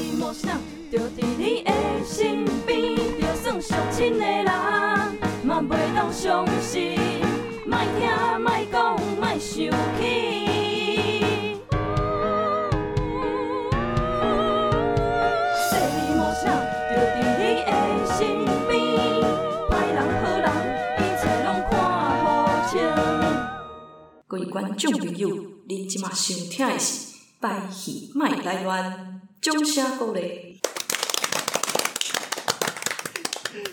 你莫想，就伫你的身边，就算相亲的人，嘛袂当相信，莫听，莫讲，莫生气。说你莫想，就伫你的身边，歹人好人，一切拢看好清。各位观众朋友，恁即马收听的是《百戏卖来乱》，掌声鼓励。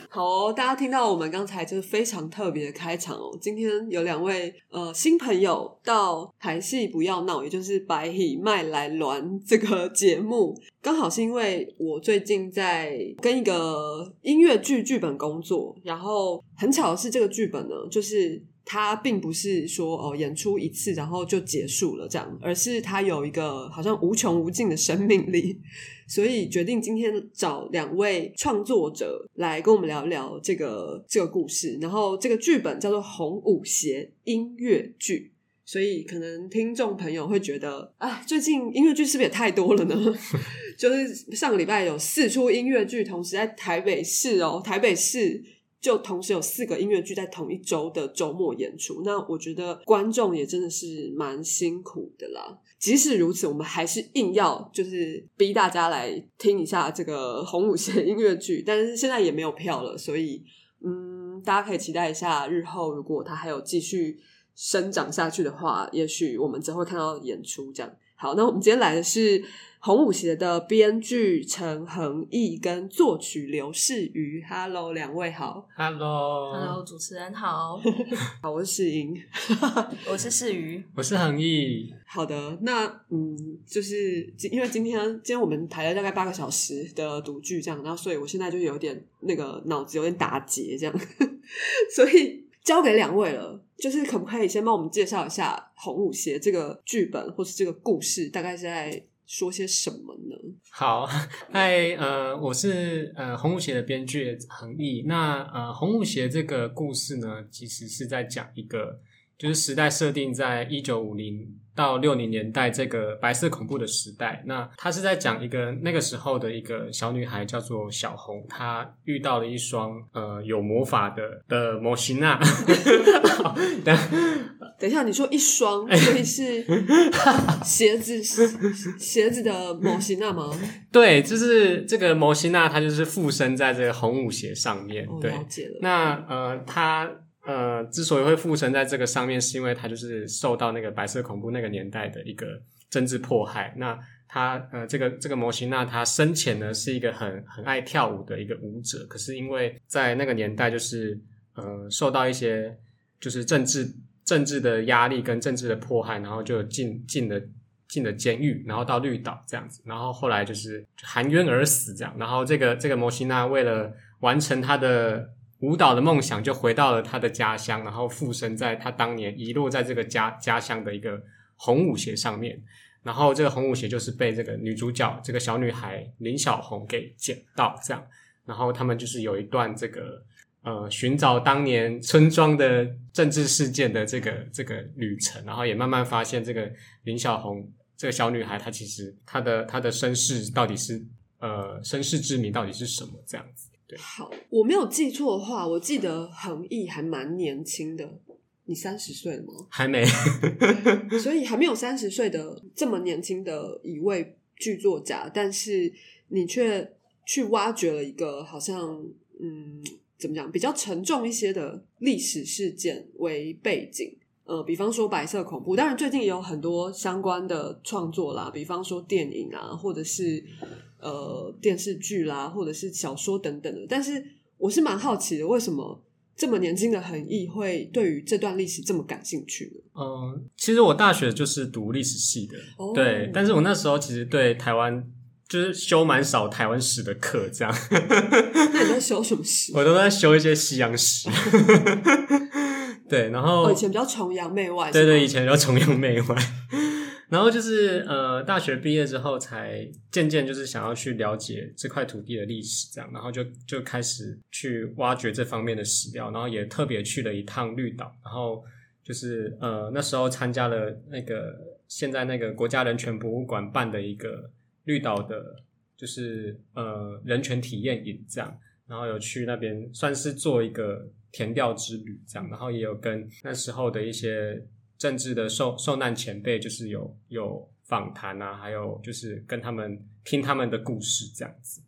好哦，大家听到我们刚才就是非常特别的开场哦。今天有两位呃新朋友到台戏不要闹，也就是白喜麦来鸾这个节目，刚好是因为我最近在跟一个音乐剧剧本工作，然后很巧的是这个剧本呢，就是它并不是说哦演出一次然后就结束了这样，而是它有一个好像无穷无尽的生命力。所以决定今天找两位创作者来跟我们聊聊这个这个故事。然后这个剧本叫做《红舞鞋音乐剧》，所以可能听众朋友会觉得，啊，最近音乐剧是不是也太多了呢？就是上个礼拜有四出音乐剧，同时在台北市哦，台北市。就同时有四个音乐剧在同一周的周末演出，那我觉得观众也真的是蛮辛苦的啦。即使如此，我们还是硬要就是逼大家来听一下这个红舞鞋音乐剧，但是现在也没有票了，所以嗯，大家可以期待一下日后如果它还有继续生长下去的话，也许我们只会看到演出这样。好，那我们今天来的是。红舞鞋的编剧陈恒毅跟作曲刘世瑜，Hello，两位好，Hello，Hello，主持人好，好，我是世英，我是世瑜，我是恒毅。好的，那嗯，就是因为今天今天我们排了大概八个小时的读剧，这样，然后所以我现在就有点那个脑子有点打结，这样，所以交给两位了，就是可不可以先帮我们介绍一下《红舞鞋》这个剧本或是这个故事，大概是在。说些什么呢？好，嗨，呃，我是呃红舞鞋的编剧恒毅。那呃红舞鞋这个故事呢，其实是在讲一个，就是时代设定在一九五零到六零年代这个白色恐怖的时代。那它是在讲一个那个时候的一个小女孩叫做小红，她遇到了一双呃有魔法的的摩西娜。等等一下，你说一双，所以是 鞋子鞋子的摩西娜吗？对，就是这个摩西娜，她就是附身在这个红舞鞋上面。对，了解了。那呃，她呃之所以会附身在这个上面，是因为她就是受到那个白色恐怖那个年代的一个政治迫害。那她呃，这个这个摩西娜，他生前呢是一个很很爱跳舞的一个舞者，可是因为在那个年代，就是呃受到一些就是政治。政治的压力跟政治的迫害，然后就进进了进了监狱，然后到绿岛这样子，然后后来就是含冤而死这样，然后这个这个摩西娜为了完成他的舞蹈的梦想，就回到了他的家乡，然后附身在他当年遗落在这个家家乡的一个红舞鞋上面，然后这个红舞鞋就是被这个女主角这个小女孩林小红给捡到这样，然后他们就是有一段这个。呃，寻找当年村庄的政治事件的这个这个旅程，然后也慢慢发现这个林小红这个小女孩，她其实她的她的身世到底是呃身世之谜到底是什么这样子？对，好，我没有记错的话，我记得恒毅还蛮年轻的，你三十岁了吗？还没，所以还没有三十岁的这么年轻的一位剧作家，但是你却去挖掘了一个好像嗯。怎么讲？比较沉重一些的历史事件为背景，呃，比方说白色恐怖。当然，最近也有很多相关的创作啦，比方说电影啊，或者是呃电视剧啦，或者是小说等等的。但是，我是蛮好奇的，为什么这么年轻的恒毅会对于这段历史这么感兴趣呢？嗯，其实我大学就是读历史系的，对，但是我那时候其实对台湾。就是修蛮少台湾史的课，这样。那你在修什么史？我都在修一些西洋史。对，然后以前比较崇洋媚外。对对，以前比较崇洋媚外。然后就是呃，大学毕业之后，才渐渐就是想要去了解这块土地的历史，这样，然后就就开始去挖掘这方面的史料，然后也特别去了一趟绿岛，然后就是呃，那时候参加了那个现在那个国家人权博物馆办的一个。绿岛的就是呃人权体验营这样，然后有去那边算是做一个填调之旅这样，然后也有跟那时候的一些政治的受受难前辈，就是有有访谈啊，还有就是跟他们听他们的故事这样子。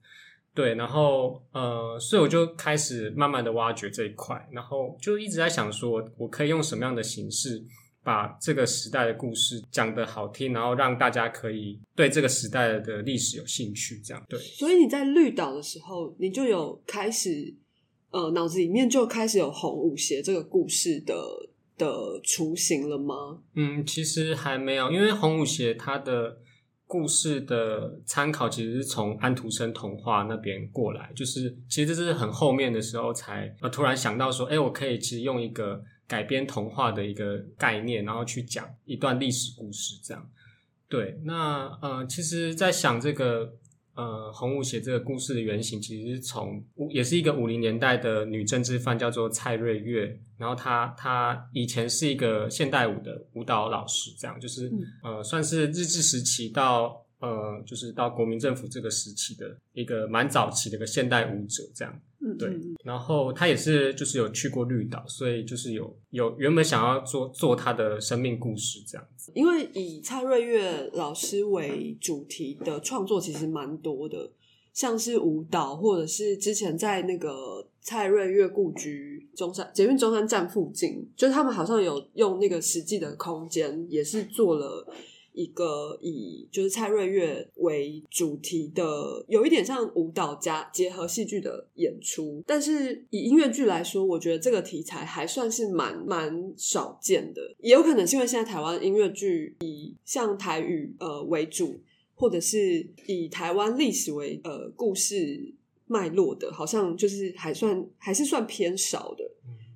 对，然后呃，所以我就开始慢慢的挖掘这一块，然后就一直在想说，我可以用什么样的形式把这个时代的故事讲得好听，然后让大家可以对这个时代的历史有兴趣，这样对。所以你在绿岛的时候，你就有开始呃脑子里面就开始有红舞鞋这个故事的的雏形了吗？嗯，其实还没有，因为红舞鞋它的。故事的参考其实是从安徒生童话那边过来，就是其实这是很后面的时候才呃突然想到说，哎，我可以其实用一个改编童话的一个概念，然后去讲一段历史故事，这样。对，那呃，其实，在想这个。呃，红舞鞋这个故事的原型其实是从也是一个五零年代的女政治犯，叫做蔡瑞月。然后她她以前是一个现代舞的舞蹈老师，这样就是呃，算是日治时期到呃，就是到国民政府这个时期的一个蛮早期的一个现代舞者，这样。对，然后他也是就是有去过绿岛，所以就是有有原本想要做做他的生命故事这样子。因为以蔡瑞月老师为主题的创作其实蛮多的，像是舞蹈，或者是之前在那个蔡瑞月故居中山捷运中山站附近，就是他们好像有用那个实际的空间，也是做了。一个以就是蔡瑞月为主题的，有一点像舞蹈家结合戏剧的演出，但是以音乐剧来说，我觉得这个题材还算是蛮蛮少见的，也有可能是因为现在台湾音乐剧以像台语呃为主，或者是以台湾历史为呃故事脉络的，好像就是还算还是算偏少的，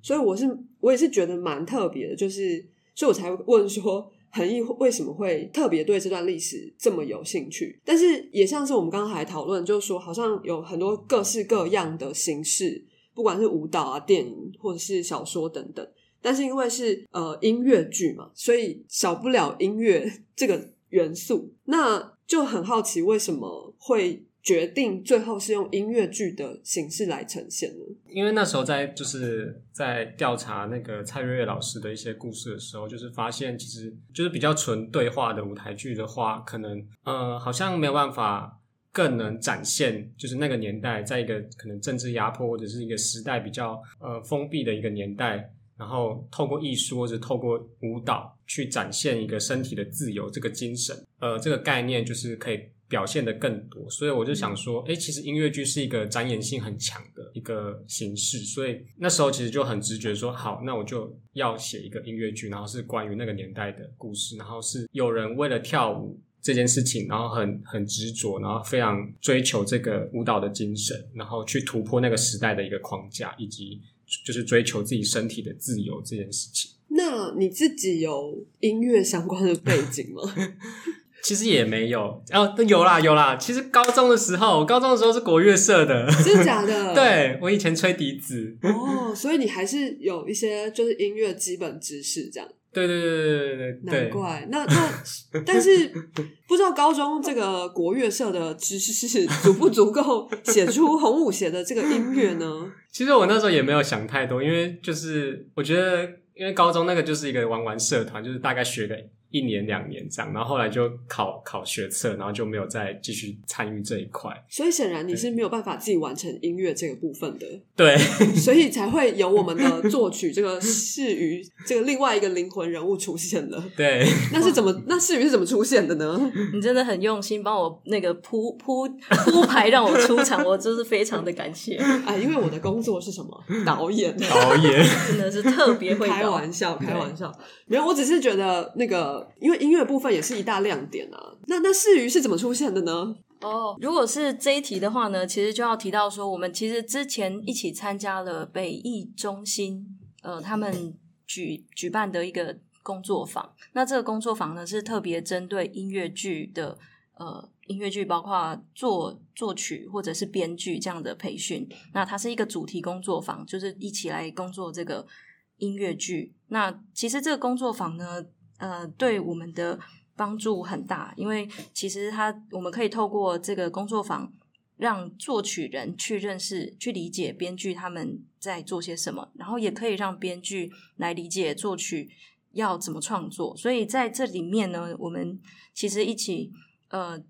所以我是我也是觉得蛮特别的，就是所以我才问说。恒毅为什么会特别对这段历史这么有兴趣？但是也像是我们刚刚还讨论，就是说好像有很多各式各样的形式，不管是舞蹈啊、电影或者是小说等等。但是因为是呃音乐剧嘛，所以少不了音乐这个元素。那就很好奇为什么会。决定最后是用音乐剧的形式来呈现呢？因为那时候在就是在调查那个蔡瑞月老师的一些故事的时候，就是发现其实就是比较纯对话的舞台剧的话，可能呃好像没有办法更能展现，就是那个年代在一个可能政治压迫或者是一个时代比较呃封闭的一个年代，然后透过艺术或者透过舞蹈去展现一个身体的自由这个精神，呃这个概念就是可以。表现的更多，所以我就想说，哎，其实音乐剧是一个展演性很强的一个形式，所以那时候其实就很直觉说，好，那我就要写一个音乐剧，然后是关于那个年代的故事，然后是有人为了跳舞这件事情，然后很很执着，然后非常追求这个舞蹈的精神，然后去突破那个时代的一个框架，以及就是追求自己身体的自由这件事情。那你自己有音乐相关的背景吗？其实也没有哦，有啦有啦。其实高中的时候，高中的时候是国乐社的，真的假的？对我以前吹笛子哦，所以你还是有一些就是音乐基本知识这样。对对对对对对难怪。那那但是不知道高中这个国乐社的知识足不足够写出红舞鞋的这个音乐呢？其实我那时候也没有想太多，因为就是我觉得，因为高中那个就是一个玩玩社团，就是大概学个。一年两年这样，然后后来就考考学测，然后就没有再继续参与这一块。所以显然你是没有办法自己完成音乐这个部分的。对，所以才会有我们的作曲这个世于这个另外一个灵魂人物出现了。对，那是怎么？那世于是怎么出现的呢？你真的很用心帮我那个铺铺铺排让我出场，我真是非常的感谢。啊，因为我的工作是什么？导演，导演真的是特别会 开玩笑，开玩笑。没有，我只是觉得那个。因为音乐部分也是一大亮点啊，那那世鱼是怎么出现的呢？哦，如果是这一题的话呢，其实就要提到说，我们其实之前一起参加了北艺中心，呃，他们举举办的一个工作坊。那这个工作坊呢，是特别针对音乐剧的，呃，音乐剧包括作作曲或者是编剧这样的培训。那它是一个主题工作坊，就是一起来工作这个音乐剧。那其实这个工作坊呢。呃，对我们的帮助很大，因为其实他我们可以透过这个工作坊，让作曲人去认识、去理解编剧他们在做些什么，然后也可以让编剧来理解作曲要怎么创作。所以在这里面呢，我们其实一起呃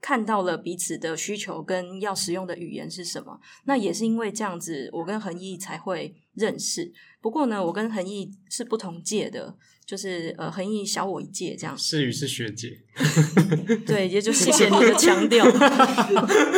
看到了彼此的需求跟要使用的语言是什么。那也是因为这样子，我跟恒毅才会认识。不过呢，我跟恒毅是不同届的。就是呃，恒毅小我一届这样。诗雨是学姐，对，也就谢谢你的强调。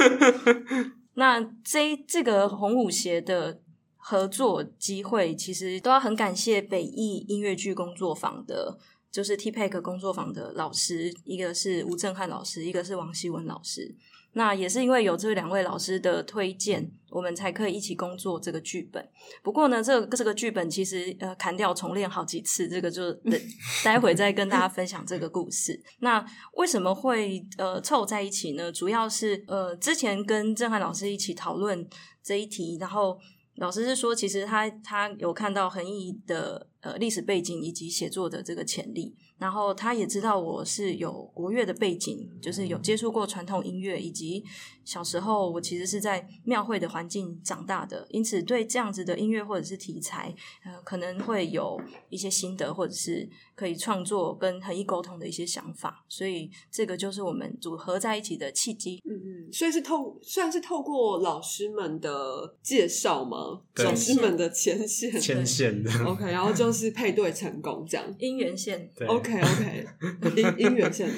那这这个红舞鞋的合作机会，其实都要很感谢北艺音乐剧工作坊的，就是 TPEC 工作坊的老师，一个是吴正汉老师，一个是王希文老师。那也是因为有这两位老师的推荐，我们才可以一起工作这个剧本。不过呢，这个这个剧本其实呃砍掉重练好几次，这个就 待会再跟大家分享这个故事。那为什么会呃凑在一起呢？主要是呃之前跟郑汉老师一起讨论这一题，然后老师是说，其实他他有看到恒毅的呃历史背景以及写作的这个潜力。然后他也知道我是有国乐的背景，就是有接触过传统音乐，以及小时候我其实是在庙会的环境长大的，因此对这样子的音乐或者是题材，呃，可能会有一些心得，或者是可以创作跟恒毅沟通的一些想法，所以这个就是我们组合在一起的契机。嗯嗯，所以是透算是透过老师们的介绍吗？老师们的牵线牵线的。，OK，然后就是配对成功这样。姻缘线对 OK OK，姻姻缘线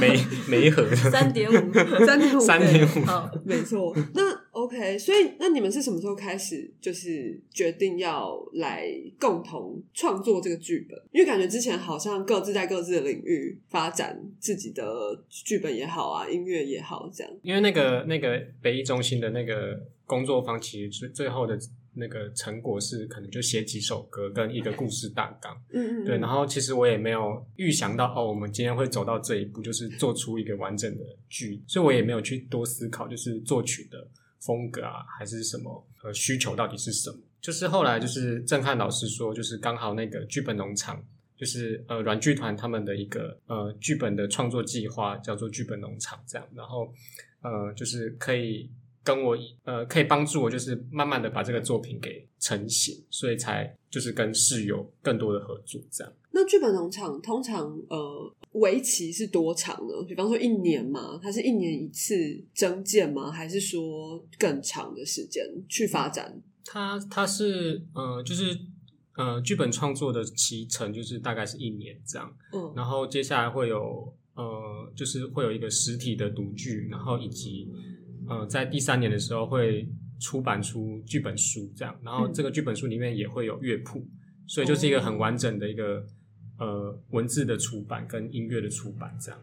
每每一盒的三点五，三点五三点五，好，没错，那 OK，所以那你们是什么时候开始就是决定要来共同创作这个剧本？因为感觉之前好像各自在各自的领域发展自己的剧本也好啊，音乐也好，这样。因为那个那个北艺中心的那个工作坊，其实最最后的那个成果是可能就写几首歌跟一个故事大纲。嗯嗯，对，然后其实我也没有预想到哦，我们今天会走到这一步，就是做出一个完整的剧，所以我也没有去多思考，就是作曲的风格啊，还是什么呃需求到底是什么。就是后来就是震撼老师说，就是刚好那个剧本农场，就是呃软剧团他们的一个呃剧本的创作计划叫做剧本农场这样，然后呃就是可以跟我呃可以帮助我，就是慢慢的把这个作品给成型，所以才就是跟室友更多的合作这样。那剧本农场通常呃为期是多长呢？比方说一年嘛？它是一年一次增建吗？还是说更长的时间去发展？它它是呃就是呃剧本创作的期程就是大概是一年这样，嗯然后接下来会有呃就是会有一个实体的读剧，然后以及呃在第三年的时候会出版出剧本书这样，然后这个剧本书里面也会有乐谱，所以就是一个很完整的一个呃文字的出版跟音乐的出版这样。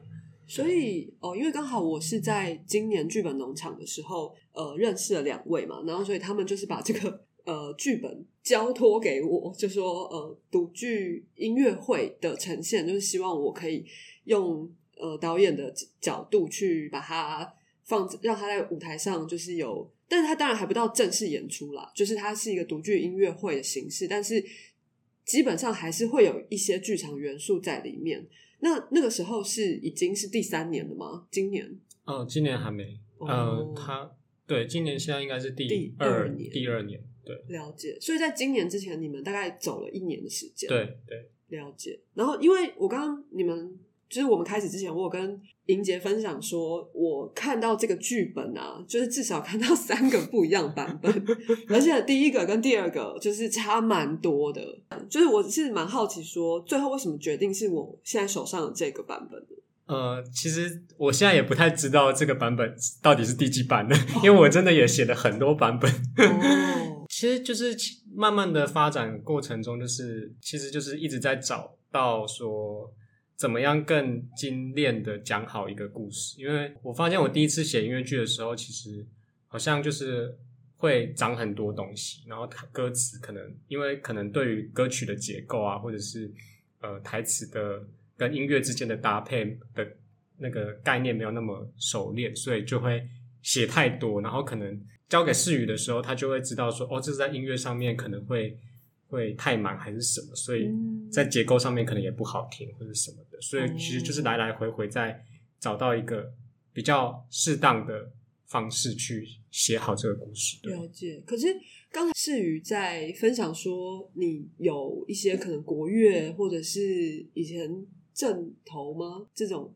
所以哦，因为刚好我是在今年剧本农场的时候，呃，认识了两位嘛，然后所以他们就是把这个呃剧本交托给我，就说呃独剧音乐会的呈现，就是希望我可以用呃导演的角度去把它放，让他在舞台上就是有，但是他当然还不到正式演出啦，就是它是一个独具音乐会的形式，但是基本上还是会有一些剧场元素在里面。那那个时候是已经是第三年了吗？今年哦，今年还没，哦呃，他对今年现在应该是第第二二年第二年，对了解，所以在今年之前，你们大概走了一年的时间。，对对，了解。然后，因为我刚刚你们就是我们开始之前，我有跟莹杰分享说，我看到这个剧本啊，就是至少看到三个不一样版本，而且第一个跟第二个就是差蛮多的。就是我是蛮好奇说，最后为什么决定是我现在手上的这个版本的？呃，其实我现在也不太知道这个版本到底是第几版的，因为我真的也写了很多版本。哦，其实就是慢慢的发展过程中，就是其实就是一直在找到说怎么样更精炼的讲好一个故事。因为我发现我第一次写音乐剧的时候，其实好像就是会长很多东西，然后歌词可能因为可能对于歌曲的结构啊，或者是呃台词的跟音乐之间的搭配的那个概念没有那么熟练，所以就会写太多，然后可能交给世宇的时候，他就会知道说，哦，这是在音乐上面可能会会太满还是什么，所以嗯在结构上面可能也不好听或者什么的，所以其实就是来来回回在找到一个比较适当的方式去写好这个故事。对，了解。可是刚才世宇在分享说，你有一些可能国乐或者是以前正头吗这种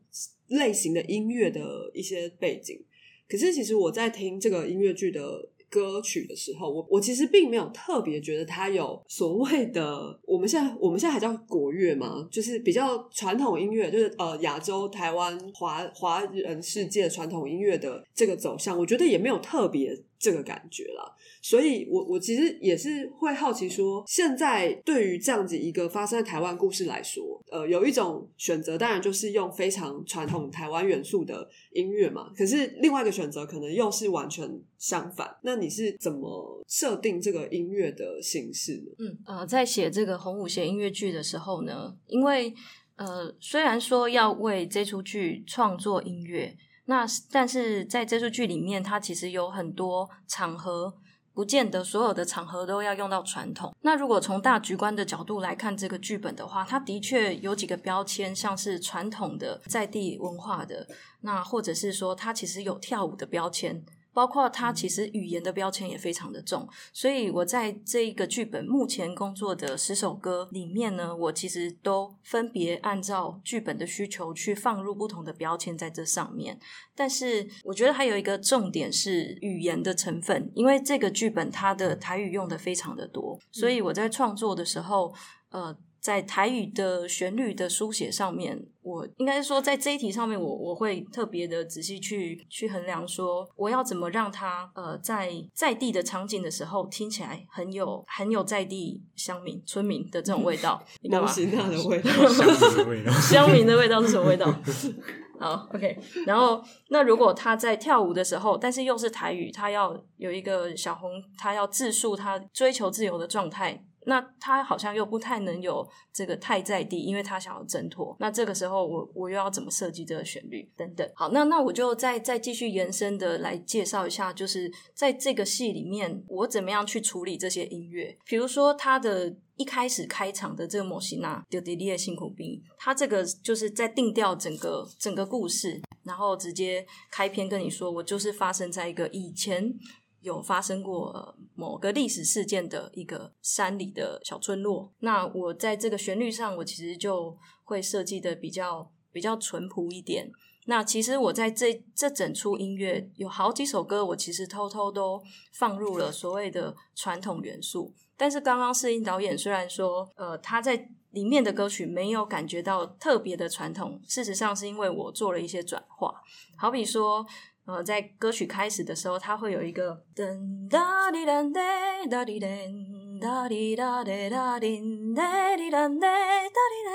类型的音乐的一些背景。可是其实我在听这个音乐剧的歌曲的时候，我我其实并没有特别觉得它有所谓的我们现在我们现在还叫国乐吗，就是比较传统音乐，就是呃亚洲、台湾、华华人世界传统音乐的这个走向，我觉得也没有特别这个感觉啦。所以我我其实也是会好奇说，现在对于这样子一个发生在台湾故事来说，呃，有一种选择，当然就是用非常传统台湾元素的音乐嘛。可是另外一个选择可能又是完全相反。那你是怎么设定这个音乐的形式呢？嗯，呃，在写这个红舞鞋音乐剧的时候呢，因为呃，虽然说要为这出剧创作音乐，那但是在这出剧里面，它其实有很多场合。不见得所有的场合都要用到传统。那如果从大局观的角度来看这个剧本的话，它的确有几个标签，像是传统的在地文化的，那或者是说它其实有跳舞的标签。包括它其实语言的标签也非常的重，所以我在这一个剧本目前工作的十首歌里面呢，我其实都分别按照剧本的需求去放入不同的标签在这上面。但是我觉得还有一个重点是语言的成分，因为这个剧本它的台语用的非常的多，所以我在创作的时候，呃。在台语的旋律的书写上面，我应该是说在这一题上面，我我会特别的仔细去去衡量，说我要怎么让它呃在在地的场景的时候听起来很有很有在地乡民村民的这种味道。你干嘛？蒙那 的味道，乡民的味道是什么味道？好，OK。然后，那如果他在跳舞的时候，但是又是台语，他要有一个小红，他要自述他追求自由的状态。那他好像又不太能有这个太在地，因为他想要挣脱。那这个时候，我我又要怎么设计这个旋律等等？好，那那我就再再继续延伸的来介绍一下，就是在这个戏里面，我怎么样去处理这些音乐？比如说，他的一开始开场的这个莫西娜丢迪利的辛苦兵，他这个就是在定调整个整个故事，然后直接开篇跟你说，我就是发生在一个以前。有发生过某个历史事件的一个山里的小村落，那我在这个旋律上，我其实就会设计的比较比较淳朴一点。那其实我在这这整出音乐有好几首歌，我其实偷偷都放入了所谓的传统元素。但是刚刚试音导演虽然说，呃，他在里面的歌曲没有感觉到特别的传统，事实上是因为我做了一些转化，好比说。呃，在歌曲开始的时候，它会有一个噔哒滴哒滴哒滴哒哒滴哒滴哒滴哒滴哒哒哒滴哒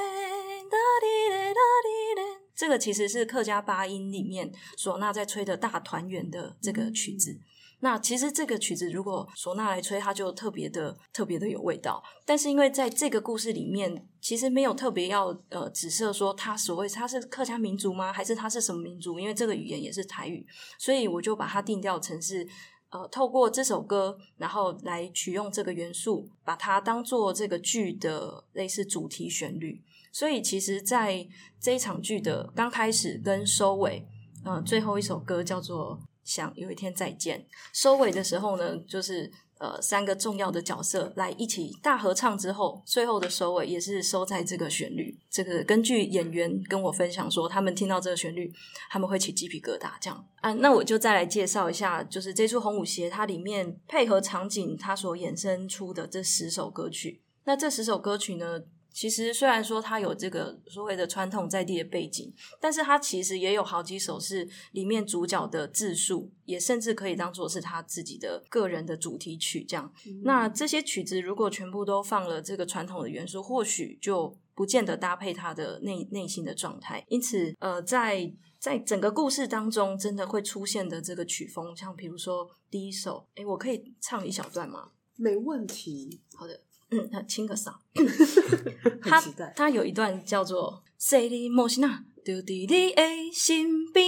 哒滴哒哒滴哒。这个其实是客家八音里面唢呐在吹的大团圆的这个曲子。那其实这个曲子如果唢呐来吹，它就特别的特别的有味道。但是因为在这个故事里面，其实没有特别要呃指涉说它所谓它是客家民族吗？还是它是什么民族？因为这个语言也是台语，所以我就把它定调成是呃透过这首歌，然后来取用这个元素，把它当做这个剧的类似主题旋律。所以其实，在这一场剧的刚开始跟收尾，呃，最后一首歌叫做。想有一天再见。收尾的时候呢，就是呃三个重要的角色来一起大合唱之后，最后的收尾也是收在这个旋律。这个根据演员跟我分享说，他们听到这个旋律，他们会起鸡皮疙瘩。这样啊，那我就再来介绍一下，就是这出红舞鞋它里面配合场景它所衍生出的这十首歌曲。那这十首歌曲呢？其实虽然说他有这个所谓的传统在地的背景，但是他其实也有好几首是里面主角的自述，也甚至可以当做是他自己的个人的主题曲。这样，那这些曲子如果全部都放了这个传统的元素，或许就不见得搭配他的内内心的状态。因此，呃，在在整个故事当中，真的会出现的这个曲风，像比如说第一首，诶我可以唱一小段吗？没问题。好的。嗯，他清个嗓。他他有一段叫做“谁的莫西娜就在你的身边，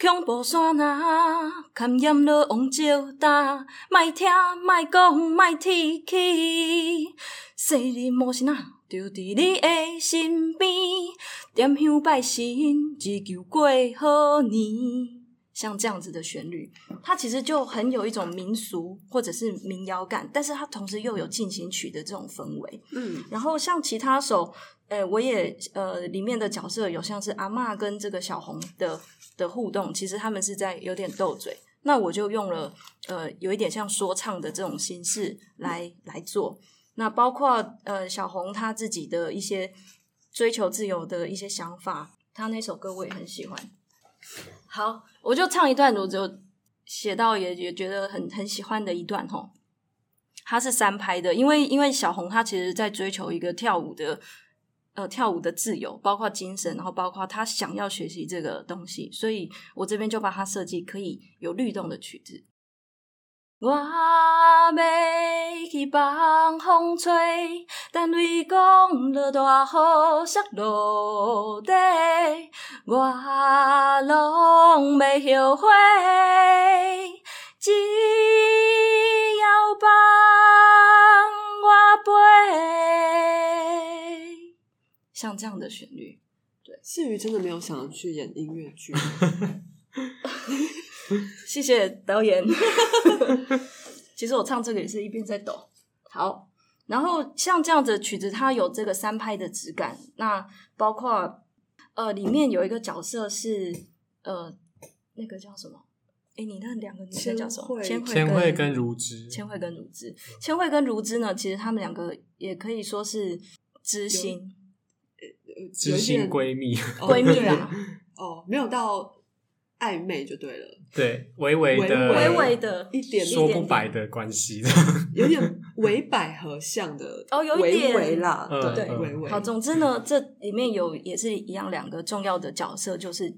恐怖山那堪染了王石担，莫听莫讲莫提起，昔日无是那就伫你的身边，点香拜神，只求过好年。像这样子的旋律，它其实就很有一种民俗或者是民谣感，但是它同时又有进行曲的这种氛围。嗯，然后像其他首，呃，我也呃里面的角色有像是阿嬷跟这个小红的的互动，其实他们是在有点斗嘴，那我就用了呃有一点像说唱的这种形式来来做。那包括呃小红她自己的一些追求自由的一些想法，她那首歌我也很喜欢。好，我就唱一段，我就写到也也觉得很很喜欢的一段吼。他是三拍的，因为因为小红她其实在追求一个跳舞的呃跳舞的自由，包括精神，然后包括她想要学习这个东西，所以我这边就把它设计可以有律动的曲子。我要去放风吹，但为讲落大雨摔落地，我拢要后悔，只要放我飞。像这样的旋律，世瑜真的没有想要去演音乐剧，谢谢导演。其实我唱这个也是一边在抖。好，然后像这样子的曲子，它有这个三拍的质感。那包括呃，里面有一个角色是呃，那个叫什么？哎，你那两个女生叫什么？千惠惠跟如之，千惠跟如之，千惠跟如之呢，其实他们两个也可以说是知心知心闺蜜，闺蜜啊，哦，没有到暧昧就对了，对，微微的、微微的一点说不白的关系。有点伪百合像的哦有一点微微啦，嗯对，嗯微微。好，总之呢，这里面有也是一样两个重要的角色，就是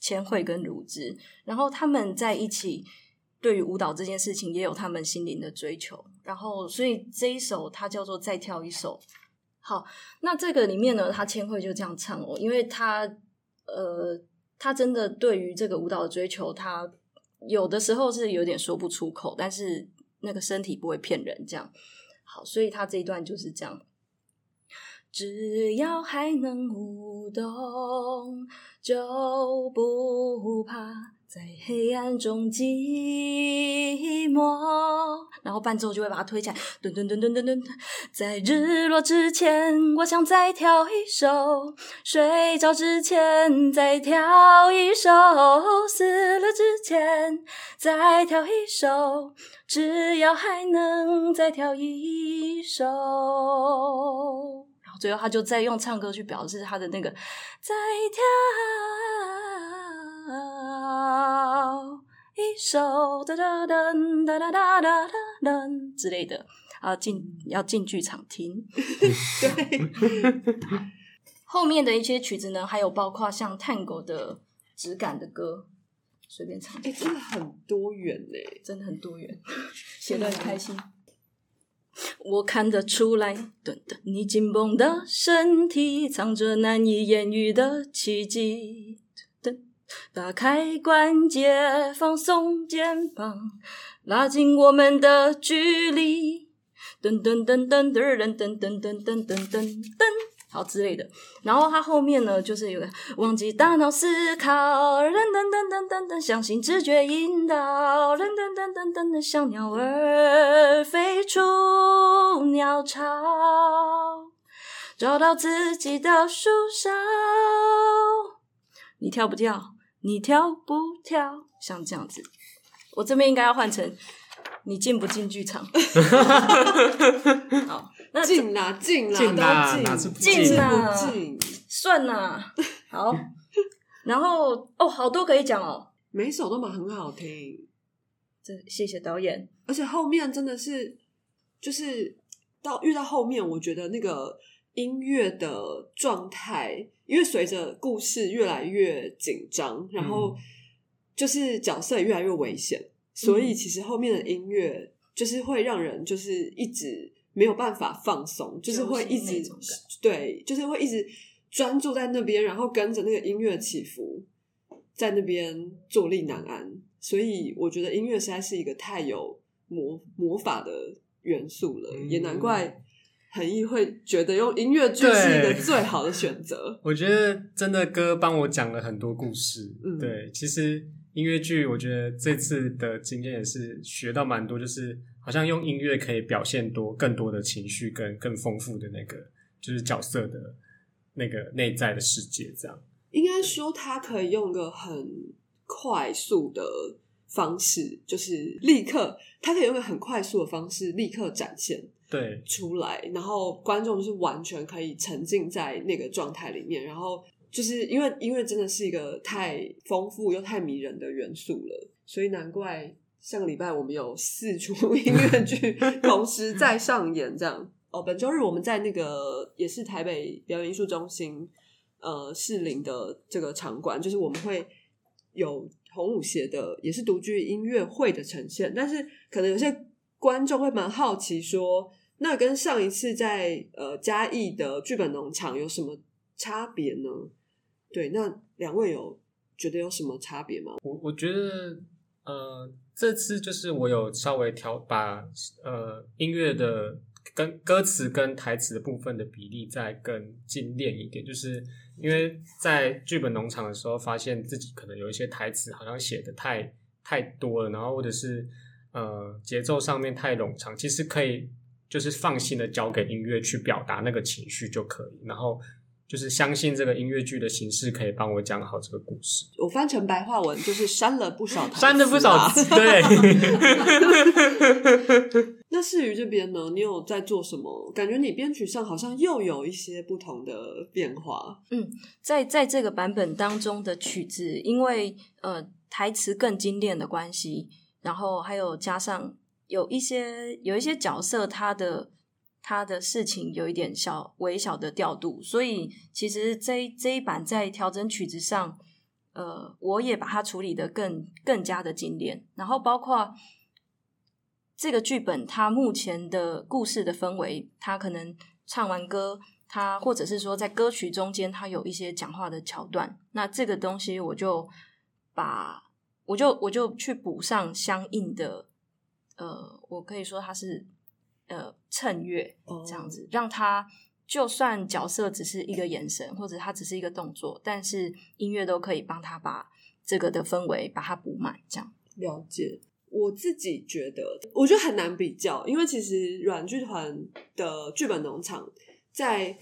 千惠跟如之，然后他们在一起对于舞蹈这件事情也有他们心灵的追求，然后所以这一首它叫做再跳一首。好，那这个里面呢，他千惠就这样唱哦，因为他呃，他真的对于这个舞蹈的追求，他有的时候是有点说不出口，但是那个身体不会骗人，这样。好，所以他这一段就是这样。只要还能舞动，就不怕在黑暗中寂寞。然后伴奏就会把它推起来，噔噔噔噔噔噔。在日落之前，我想再跳一首；睡着之前再跳一首；死了之前再跳一首。只要还能再跳一首。然后最后他就再用唱歌去表示他的那个再跳一首哒哒哒哒哒哒哒哒之类的啊，进要进剧场听。对，后面的一些曲子呢，还有包括像探戈的质感的歌，随便唱，哎，真的很多元呢。真的很多元，写的很开心。我看得出来，顿顿你紧绷的身体藏着难以言喻的奇迹。打开关节，放松肩膀，拉近我们的距离。噔噔噔噔噔噔噔噔噔噔噔噔噔，好之类的。然后它后面呢，就是有个忘记大脑思考，噔噔噔噔噔噔，相信直觉引导，噔噔噔噔噔噔，像鸟儿飞出鸟巢，找到自己的树梢。你跳不跳？你跳不跳？像这样子，我这边应该要换成你进不进剧场？好，那进啦，进啦，进啦进进啊不进？算啦，好。然后哦，好多可以讲哦。每首都蛮很好听，这谢谢导演。而且后面真的是，就是到遇到后面，我觉得那个音乐的状态，因为随着故事越来越紧张，然后就是角色也越来越危险，所以其实后面的音乐就是会让人就是一直没有办法放松，就是会一直对，就是会一直专注在那边，然后跟着那个音乐起伏。在那边坐立难安，所以我觉得音乐实在是一个太有魔魔法的元素了，嗯也难怪恒毅会觉得用音乐剧是一个最好的选择。我觉得真的歌帮我讲了很多故事。嗯对，其实音乐剧，我觉得这次的经验也是学到蛮多，就是好像用音乐可以表现多更多的情绪，跟更丰富的那个就是角色的那个内在的世界，这样。应该说，它可以用一个很快速的方式，就是立刻，他可以用一个很快速的方式立刻展现对，出来，然后观众是完全可以沉浸在那个状态里面，然后就是因为音乐真的是一个太丰富又太迷人的元素了，所以难怪上个礼拜我们有四出音乐剧同时在上演，这样。哦，本周日我们在那个也是台北表演艺术中心呃士林的这个场馆，就是我们会有红舞鞋的也是独居音乐会的呈现，但是可能有些观众会蛮好奇说，那跟上一次在呃嘉义的剧本农场有什么差别呢？对，那两位有觉得有什么差别吗？我我觉得，呃，这次就是我有稍微调把呃音乐的跟歌词跟台词的部分的比例再更精炼一点，就是因为在剧本农场的时候，发现自己可能有一些台词好像写的太太多了，然后或者是呃节奏上面太冗长，其实可以就是放心的交给音乐去表达那个情绪就可以，然后。就是相信这个音乐剧的形式可以帮我讲好这个故事。我翻成白话文就是删了不少台词啊，删了不少字，对。那世瑜这边呢，你有在做什么？感觉你编曲上好像又有一些不同的变化。嗯在在这个版本当中的曲子，因为呃台词更精炼的关系，然后还有加上有一些有一些角色他的他的事情有一点小微小的调度，所以其实这这一版在调整曲子上，呃，我也把它处理的更更加的精炼，然后包括这个剧本它目前的故事的氛围，它可能唱完歌。它或者是说在歌曲中间，它有一些讲话的桥段，那这个东西我就把我就我就去补上相应的，呃，我可以说他是呃衬乐哦这样子，让他就算角色只是一个眼神，或者他只是一个动作，但是音乐都可以帮他把这个的氛围把它补满，这样。了解。我自己觉得，我觉得很难比较，因为其实软剧团的剧本农场在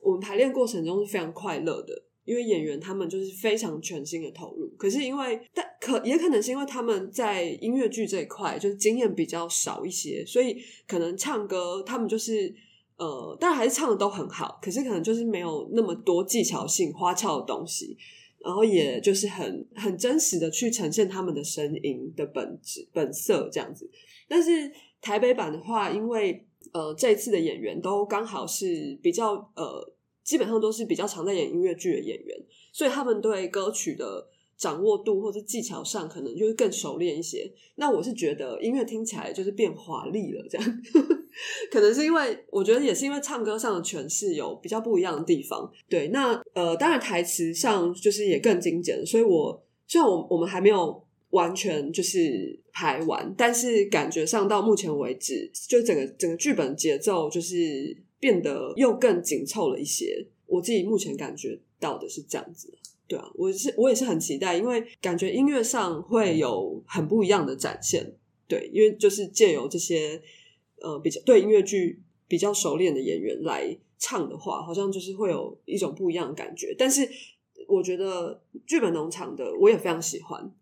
我们排练过程中是非常快乐的，因为演员他们就是非常全心的投入。可是因为，但可也可能是因为他们在音乐剧这一块就是经验比较少一些，所以可能唱歌他们就是呃，当然还是唱的都很好，可是可能就是没有那么多技巧性花俏的东西。然后也就是很很真实的去呈现他们的声音的本质本色这样子。但是台北版的话，因为呃这一次的演员都刚好是比较呃基本上都是比较常在演音乐剧的演员，所以他们对歌曲的掌握度或者技巧上可能就是更熟练一些。那我是觉得音乐听起来就是变华丽了，这样 可能是因为我觉得也是因为唱歌上的诠释有比较不一样的地方。对，那呃，当然台词上就是也更精简，所以我虽然我我们还没有完全就是排完，但是感觉上到目前为止，就整个整个剧本节奏就是变得又更紧凑了一些。我自己目前感觉到的是这样子。对啊，我是我也是很期待，因为感觉音乐上会有很不一样的展现。对，因为就是借由这些呃比较对音乐剧比较熟练的演员来唱的话，好像就是会有一种不一样的感觉。但是我觉得剧本农场的我也非常喜欢。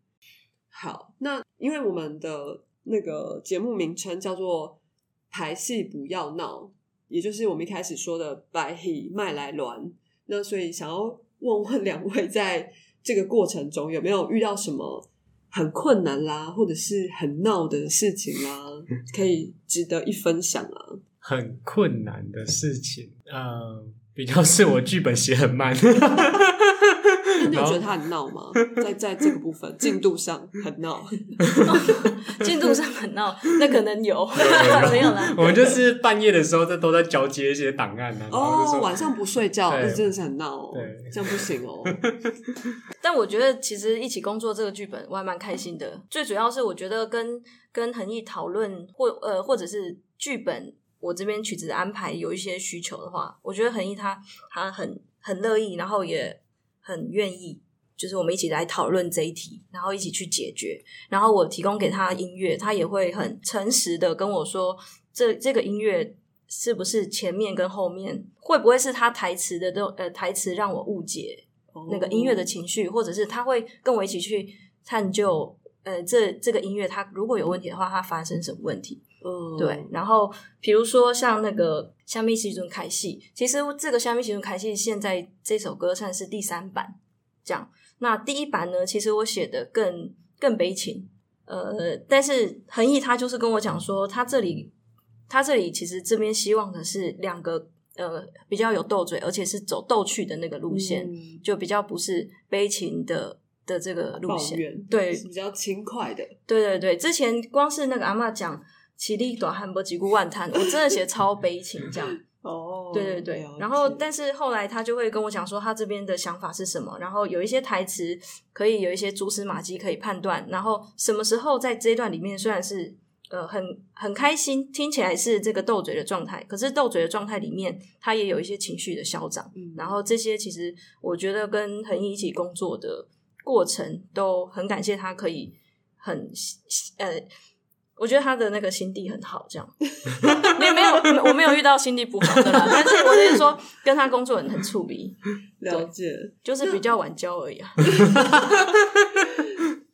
好，那因为我们的那个节目名称叫做“排戏不要闹”，也就是我们一开始说的“白黑麦来卵”。那所以想要问问两位，在这个过程中有没有遇到什么很困难啦，或者是很闹的事情啦，可以值得一分享啊？很困难的事情，呃，比较是我剧本写很慢，那你有觉得他很闹吗？在在这个部分进度上很闹，进度上很闹，那可能有，有 没有啦。我们就是半夜的时候，在都在交接一些档案呢、哦，晚上不睡觉，对那真的是很闹哦对，这样不行哦。但我觉得其实一起工作这个剧本我还蛮开心的，最主要是我觉得跟跟恒毅讨论或呃或者是剧本我这边曲子的安排有一些需求的话，我觉得恒毅他他很很乐意，然后也很愿意。就是我们一起来讨论这一题，然后一起去解决。然后我提供给他音乐，他也会很诚实的跟我说，这这个音乐是不是前面跟后面会不会是他台词的都呃台词让我误解，那个音乐的情绪，或者是他会跟我一起去探究，呃，这这个音乐它如果有问题的话，它发生什么问题？嗯，对，然后比如说像那个《虾米西尊开戏》，其实这个《虾米西尊开戏》现在这首歌算是第三版，这样。那第一版呢，其实我写的更更悲情，呃，但是恒毅他就是跟我讲说，他这里他这里其实这边希望的是两个呃比较有斗嘴，而且是走逗趣的那个路线，嗯就比较不是悲情的的这个路抱线。对比较轻快的，对对对，之前光是那个阿妈讲“起立短汉波几顾万滩”，我真的写超悲情这样。哦对对对，然后但是后来他就会跟我讲说他这边的想法是什么，然后有一些台词可以有一些蛛丝马迹可以判断，然后什么时候在这一段里面虽然是呃很很开心，听起来是这个斗嘴的状态，可是斗嘴的状态里面他也有一些情绪的消长，嗯然后这些其实我觉得跟恒毅一起工作的过程都很感谢他可以很呃。我觉得他的那个心地很好，这样 没有没有，我没有遇到心地不好的啦。但是我是说，跟他工作很很处理，了解就是比较晚交而已啊。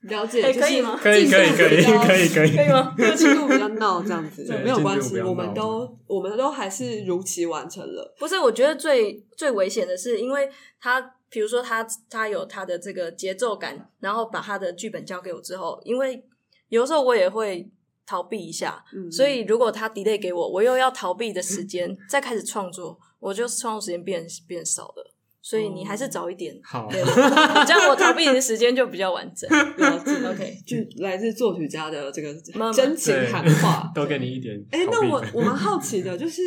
了解，可以吗可以可以可以可以可以可以吗？这 个进度比较闹，这样子对没有关系，我们都我们都还是如期完成了。不是，我觉得最最危险的是，因为他比如说他他有他的这个节奏感，然后把他的剧本交给我之后，因为有的时候我也会逃避一下，嗯所以如果他 delay 给我，我又要逃避的时间，再开始创作，我就创作时间变变少了。所以你还是早一点，好对，这样我逃避的时间就比较完整。了解 OK 就来自作曲家的这个真情喊话。都给你一点哎、那我我蛮好奇的，就是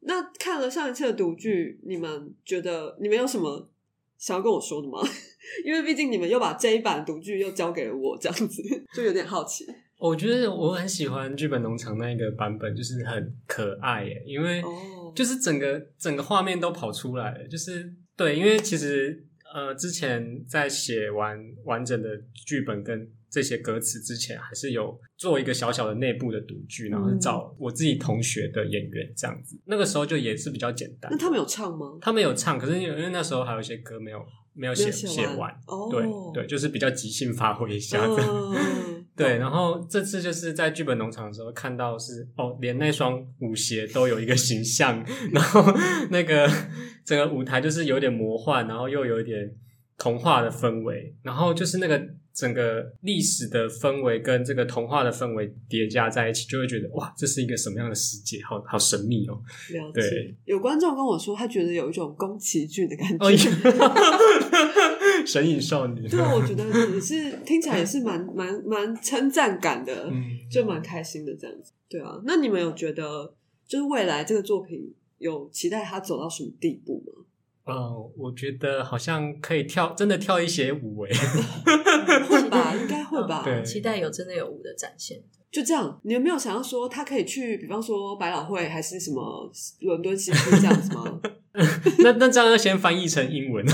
那看了上一次的独剧，你们觉得你们有什么想要跟我说的吗？因为毕竟你们又把这一版独剧又交给了我，这样子就有点好奇。我觉得我很喜欢剧本农场那一个版本，就是很可爱耶，因为哦就是整个整个画面都跑出来了，就是对，因为其实呃之前在写完完整的剧本跟这些歌词之前，还是有做一个小小的内部的读剧，然后是找我自己同学的演员这样子，那个时候就也是比较简单那。他们有唱吗？他们有唱，可是因为那时候还有一些歌没有没有写写写完对对，就是比较即兴发挥一下这样。嗯对，然后这次就是在剧本农场的时候看到是哦，连那双舞鞋都有一个形象，然后那个整个舞台就是有点魔幻，然后又有一点童话的氛围，然后就是那个整个历史的氛围跟这个童话的氛围叠加在一起，就会觉得哇，这是一个什么样的世界？好好神秘哦！了解对。有观众跟我说，他觉得有一种宫崎骏的感觉。哦，神隐少女，对啊，我觉得也是听起来也是蛮蛮蛮称赞感的，嗯，就蛮开心的这样子。对啊，那你们有觉得就是未来这个作品有期待它走到什么地步吗？嗯，我觉得好像可以跳，真的跳一些舞诶。会吧，应该会吧。对期待有真的有舞的展现。就这样，你有没有想要说他可以去，比方说百老汇还是什么伦敦西区这样子吗？那那这样要先翻译成英文。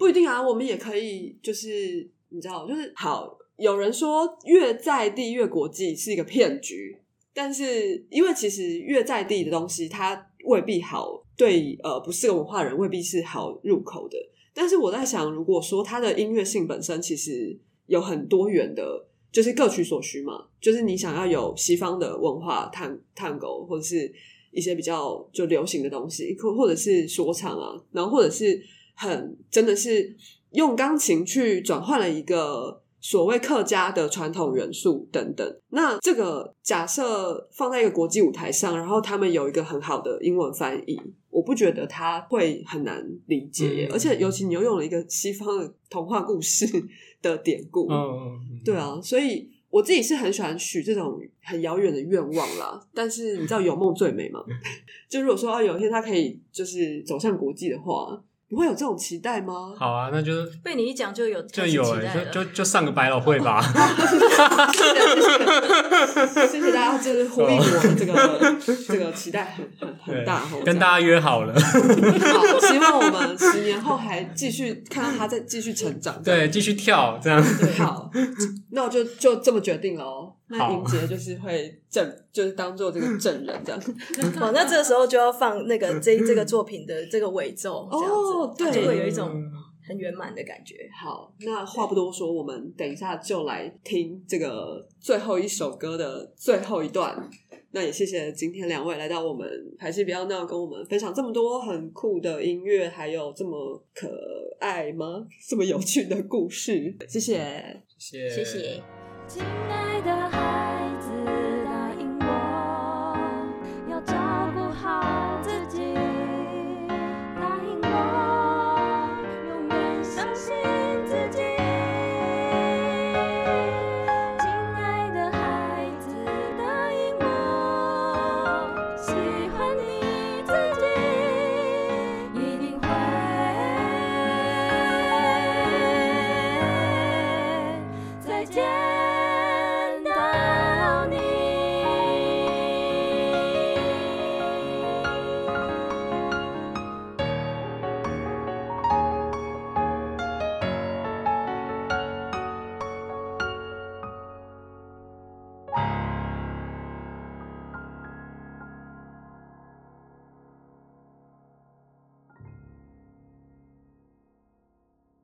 不一定啊，我们也可以，就是你知道，就是好。有人说越在地越国际是一个骗局，但是因为其实越在地的东西，它未必好对呃不是个文化人未必是好入口的。但是我在想，如果说它的音乐性本身其实有很多元的，就是各取所需嘛，就是你想要有西方的文化探探狗，或者是一些比较就流行的东西，或或者是说唱啊，然后或者是很真的是用钢琴去转换了一个所谓客家的传统元素等等。那这个假设放在一个国际舞台上，然后他们有一个很好的英文翻译，我不觉得他会很难理解。嗯而且尤其你又用了一个西方的童话故事的典故，对啊，所以我自己是很喜欢许这种很遥远的愿望啦。但是你知道有梦最美吗？就如果说啊，有一天他可以就是走向国际的话，不会有这种期待吗？好啊，那就被你一讲就有就有就就就上个百老汇吧。谢谢大家，就是呼应我的这个这个期待很很很大哦，跟大家约好了，家好，希望我们十年后还继续看到他在继续成长。对，继续跳这样。对，好，那我就就这么决定了哦。那好莹杰就是会证，就是当做这个证人这样。哦，那这个时候就要放那个 这这个作品的这个尾奏，这样子，哦对就会有一种很圆满的感觉。好，那话不多说，我们等一下就来听这个最后一首歌的最后一段。那也谢谢今天两位来到我们还是不要闹，跟我们分享这么多很酷的音乐，还有这么可爱吗？这么有趣的故事，谢谢。谢谢谢谢。亲爱的孩